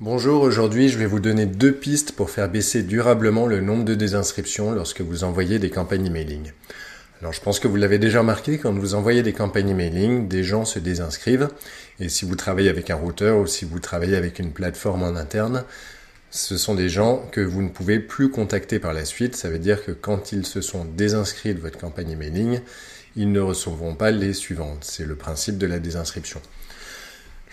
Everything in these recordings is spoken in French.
Bonjour, aujourd'hui je vais vous donner deux pistes pour faire baisser durablement le nombre de désinscriptions lorsque vous envoyez des campagnes emailing. Alors je pense que vous l'avez déjà remarqué, quand vous envoyez des campagnes emailing, des gens se désinscrivent. Et si vous travaillez avec un routeur ou si vous travaillez avec une plateforme en interne, ce sont des gens que vous ne pouvez plus contacter par la suite. Ça veut dire que quand ils se sont désinscrits de votre campagne emailing, ils ne recevront pas les suivantes. C'est le principe de la désinscription.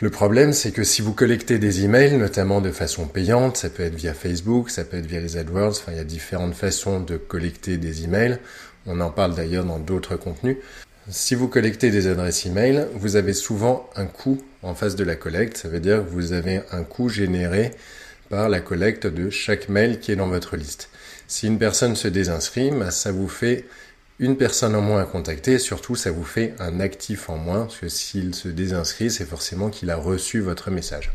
Le problème, c'est que si vous collectez des emails, notamment de façon payante, ça peut être via Facebook, ça peut être via les AdWords, enfin, il y a différentes façons de collecter des emails. On en parle d'ailleurs dans d'autres contenus. Si vous collectez des adresses email, vous avez souvent un coût en face de la collecte. Ça veut dire que vous avez un coût généré par la collecte de chaque mail qui est dans votre liste. Si une personne se désinscrit, bah, ça vous fait une personne en moins à contacter surtout ça vous fait un actif en moins parce que s'il se désinscrit c'est forcément qu'il a reçu votre message.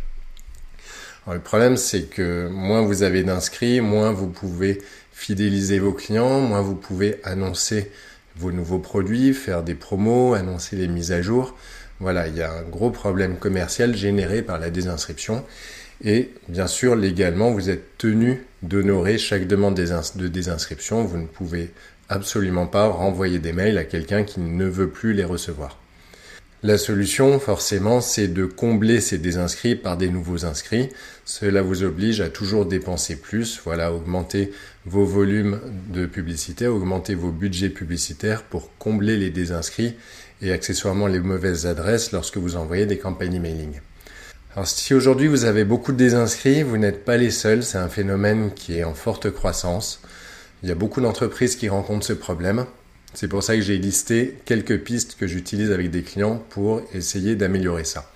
Alors, le problème c'est que moins vous avez d'inscrits, moins vous pouvez fidéliser vos clients, moins vous pouvez annoncer vos nouveaux produits, faire des promos, annoncer les mises à jour. Voilà, il y a un gros problème commercial généré par la désinscription. Et bien sûr, légalement, vous êtes tenu d'honorer chaque demande de désinscription. Vous ne pouvez absolument pas renvoyer des mails à quelqu'un qui ne veut plus les recevoir. La solution, forcément, c'est de combler ces désinscrits par des nouveaux inscrits. Cela vous oblige à toujours dépenser plus, voilà, augmenter vos volumes de publicité, augmenter vos budgets publicitaires pour combler les désinscrits et accessoirement les mauvaises adresses lorsque vous envoyez des campagnes emailing. Alors si aujourd'hui vous avez beaucoup de désinscrits, vous n'êtes pas les seuls, c'est un phénomène qui est en forte croissance. Il y a beaucoup d'entreprises qui rencontrent ce problème. C'est pour ça que j'ai listé quelques pistes que j'utilise avec des clients pour essayer d'améliorer ça.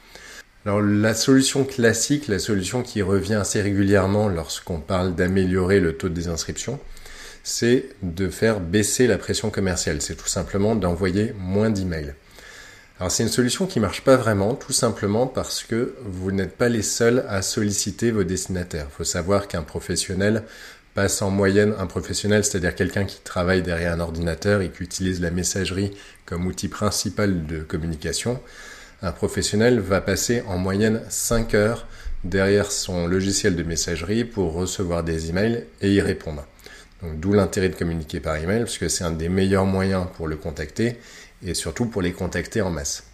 Alors la solution classique, la solution qui revient assez régulièrement lorsqu'on parle d'améliorer le taux de désinscription, c'est de faire baisser la pression commerciale. C'est tout simplement d'envoyer moins d'emails. Alors c'est une solution qui marche pas vraiment, tout simplement parce que vous n'êtes pas les seuls à solliciter vos destinataires. Il faut savoir qu'un professionnel passe en moyenne un professionnel, c'est-à-dire quelqu'un qui travaille derrière un ordinateur et qui utilise la messagerie comme outil principal de communication, un professionnel va passer en moyenne 5 heures derrière son logiciel de messagerie pour recevoir des emails et y répondre. d'où l'intérêt de communiquer par email, parce que c'est un des meilleurs moyens pour le contacter et surtout pour les contacter en masse.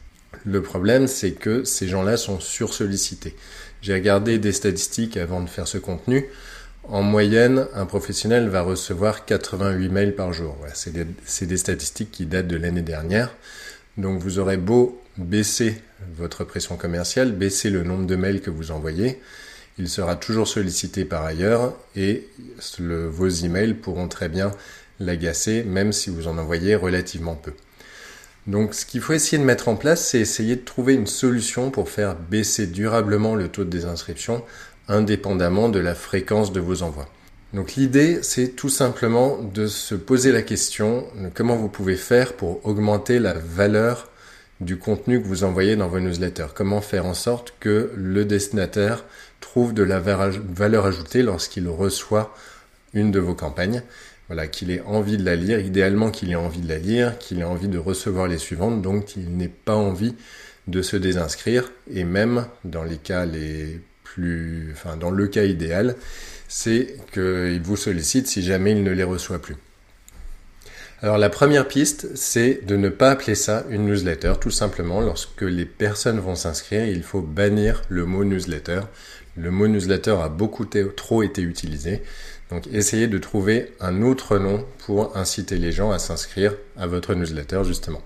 Le problème, c'est que ces gens-là sont sursollicités. J'ai regardé des statistiques avant de faire ce contenu. En moyenne, un professionnel va recevoir 88 mails par jour. c'est, des, statistiques qui datent de l'année dernière. Donc vous aurez beau baisser votre pression commerciale, baisser le nombre de mails que vous envoyez, il sera toujours sollicité par ailleurs et vos emails pourront très bien l'agacer même si vous en envoyez relativement peu. Donc ce qu'il faut essayer de mettre en place, c'est essayer de trouver une solution pour faire baisser durablement le taux de désinscription indépendamment de la fréquence de vos envois. Donc l'idée, c'est tout simplement de se poser la question comment vous pouvez faire pour augmenter la valeur du contenu que vous envoyez dans vos newsletters? Comment faire en sorte que le destinataire trouve de la valeur ajoutée lorsqu'il reçoit une de vos campagnes? Voilà, qu'il ait envie de la lire, idéalement qu'il ait envie de la lire, qu'il ait envie de recevoir les suivantes, donc qu'il n'ait pas envie de se désinscrire, et même dans les cas les enfin, dans le cas idéal, c'est qu'il vous sollicite si jamais il ne les reçoit plus. Alors la première piste, c'est de ne pas appeler ça une newsletter. Tout simplement, lorsque les personnes vont s'inscrire, il faut bannir le mot newsletter. Le mot newsletter a beaucoup trop été utilisé. Donc essayez de trouver un autre nom pour inciter les gens à s'inscrire à votre newsletter justement.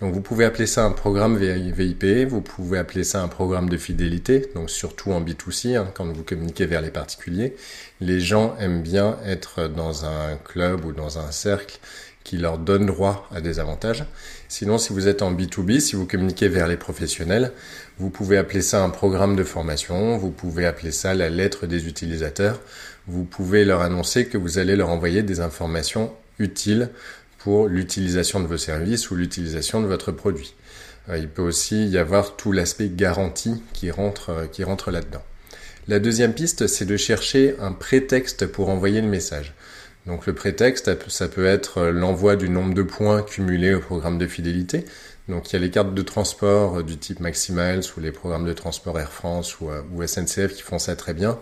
Donc vous pouvez appeler ça un programme VIP, vous pouvez appeler ça un programme de fidélité, donc surtout en B2C, hein, quand vous communiquez vers les particuliers. Les gens aiment bien être dans un club ou dans un cercle qui leur donne droit à des avantages. Sinon, si vous êtes en B2B, si vous communiquez vers les professionnels, vous pouvez appeler ça un programme de formation, vous pouvez appeler ça la lettre des utilisateurs, vous pouvez leur annoncer que vous allez leur envoyer des informations utiles pour l'utilisation de vos services ou l'utilisation de votre produit. Euh, il peut aussi y avoir tout l'aspect garantie qui rentre, euh, qui rentre là-dedans. La deuxième piste, c'est de chercher un prétexte pour envoyer le message. Donc le prétexte, ça peut être l'envoi du nombre de points cumulés au programme de fidélité. Donc il y a les cartes de transport du type Maximiles ou les programmes de transport Air France ou SNCF qui font ça très bien.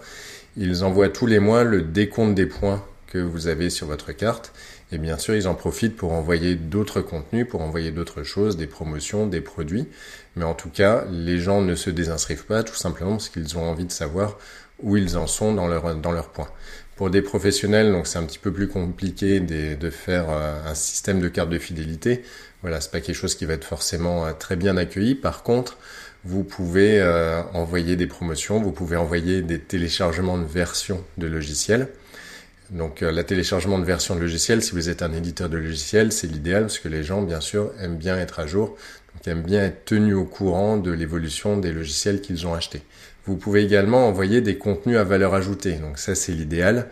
Ils envoient tous les mois le décompte des points que vous avez sur votre carte. Et bien sûr, ils en profitent pour envoyer d'autres contenus, pour envoyer d'autres choses, des promotions, des produits. Mais en tout cas, les gens ne se désinscrivent pas tout simplement parce qu'ils ont envie de savoir où ils en sont dans leur, dans leur point. Pour des professionnels, donc c'est un petit peu plus compliqué de, faire euh, un système de carte de fidélité. Voilà, c'est pas quelque chose qui va être forcément euh, très bien accueilli. Par contre, vous pouvez euh, envoyer des promotions, vous pouvez envoyer des téléchargements de versions de logiciels. Donc euh, la téléchargement de versions de logiciels, si vous êtes un éditeur de logiciels, c'est l'idéal parce que les gens, bien sûr, aiment bien être à jour, donc aiment bien être tenus au courant de l'évolution des logiciels qu'ils ont achetés. Vous pouvez également envoyer des contenus à valeur ajoutée, donc ça c'est l'idéal.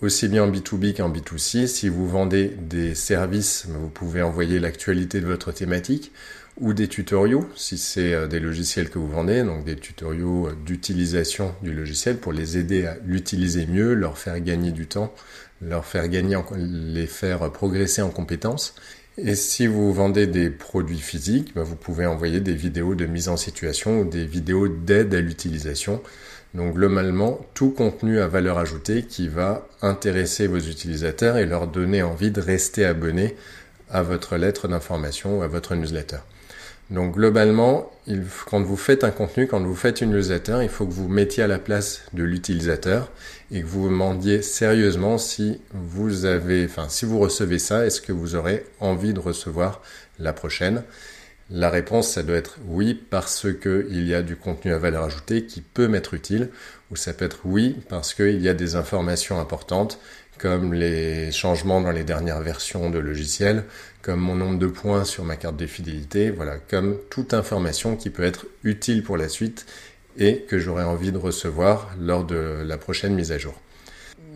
Aussi bien en B2B qu'en B2C, si vous vendez des services, vous pouvez envoyer l'actualité de votre thématique ou des tutoriaux, si c'est euh, des logiciels que vous vendez, donc des tutoriaux euh, d'utilisation du logiciel pour les aider à l'utiliser mieux, leur faire gagner du temps, leur faire gagner, les faire progresser en compétences. Et si vous vendez des produits physiques, bah, vous pouvez envoyer des vidéos de mise en situation ou des vidéos d'aide à l'utilisation. Donc globalement, tout contenu à valeur ajoutée qui va intéresser vos utilisateurs et leur donner envie de rester abonnés à votre lettre d'information ou à votre newsletter. Donc globalement, quand vous faites un contenu, quand vous faites une newsletter, il faut que vous mettiez à la place de l'utilisateur et que vous vous demandiez sérieusement si vous avez, enfin si vous recevez ça, est-ce que vous aurez envie de recevoir la prochaine? La réponse, ça doit être oui parce que il y a du contenu à valeur ajoutée qui peut m'être utile, ou ça peut être oui parce qu'il y a des informations importantes comme les changements dans les dernières versions de logiciels, comme mon nombre de points sur ma carte de fidélité, voilà, comme toute information qui peut être utile pour la suite et que j'aurais envie de recevoir lors de la prochaine mise à jour.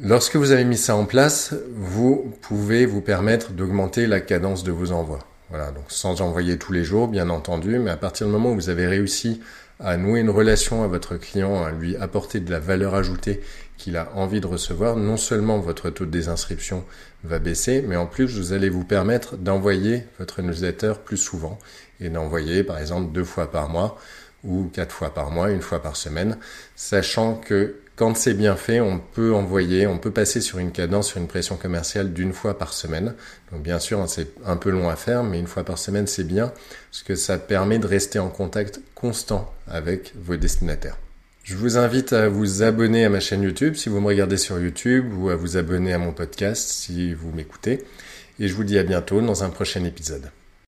Lorsque vous avez mis ça en place, vous pouvez vous permettre d'augmenter la cadence de vos envois. Voilà, donc sans envoyer tous les jours, bien entendu, mais à partir du moment où vous avez réussi à nouer une relation à votre client, à lui apporter de la valeur ajoutée qu'il a envie de recevoir, non seulement votre taux de désinscription va baisser, mais en plus vous allez vous permettre d'envoyer votre newsletter plus souvent et d'envoyer par exemple deux fois par mois ou quatre fois par mois, une fois par semaine, sachant que quand c'est bien fait, on peut envoyer, on peut passer sur une cadence, sur une pression commerciale d'une fois par semaine. Donc bien sûr, c'est un peu long à faire, mais une fois par semaine, c'est bien, parce que ça permet de rester en contact constant avec vos destinataires. Je vous invite à vous abonner à ma chaîne YouTube si vous me regardez sur YouTube ou à vous abonner à mon podcast si vous m'écoutez. Et je vous dis à bientôt dans un prochain épisode.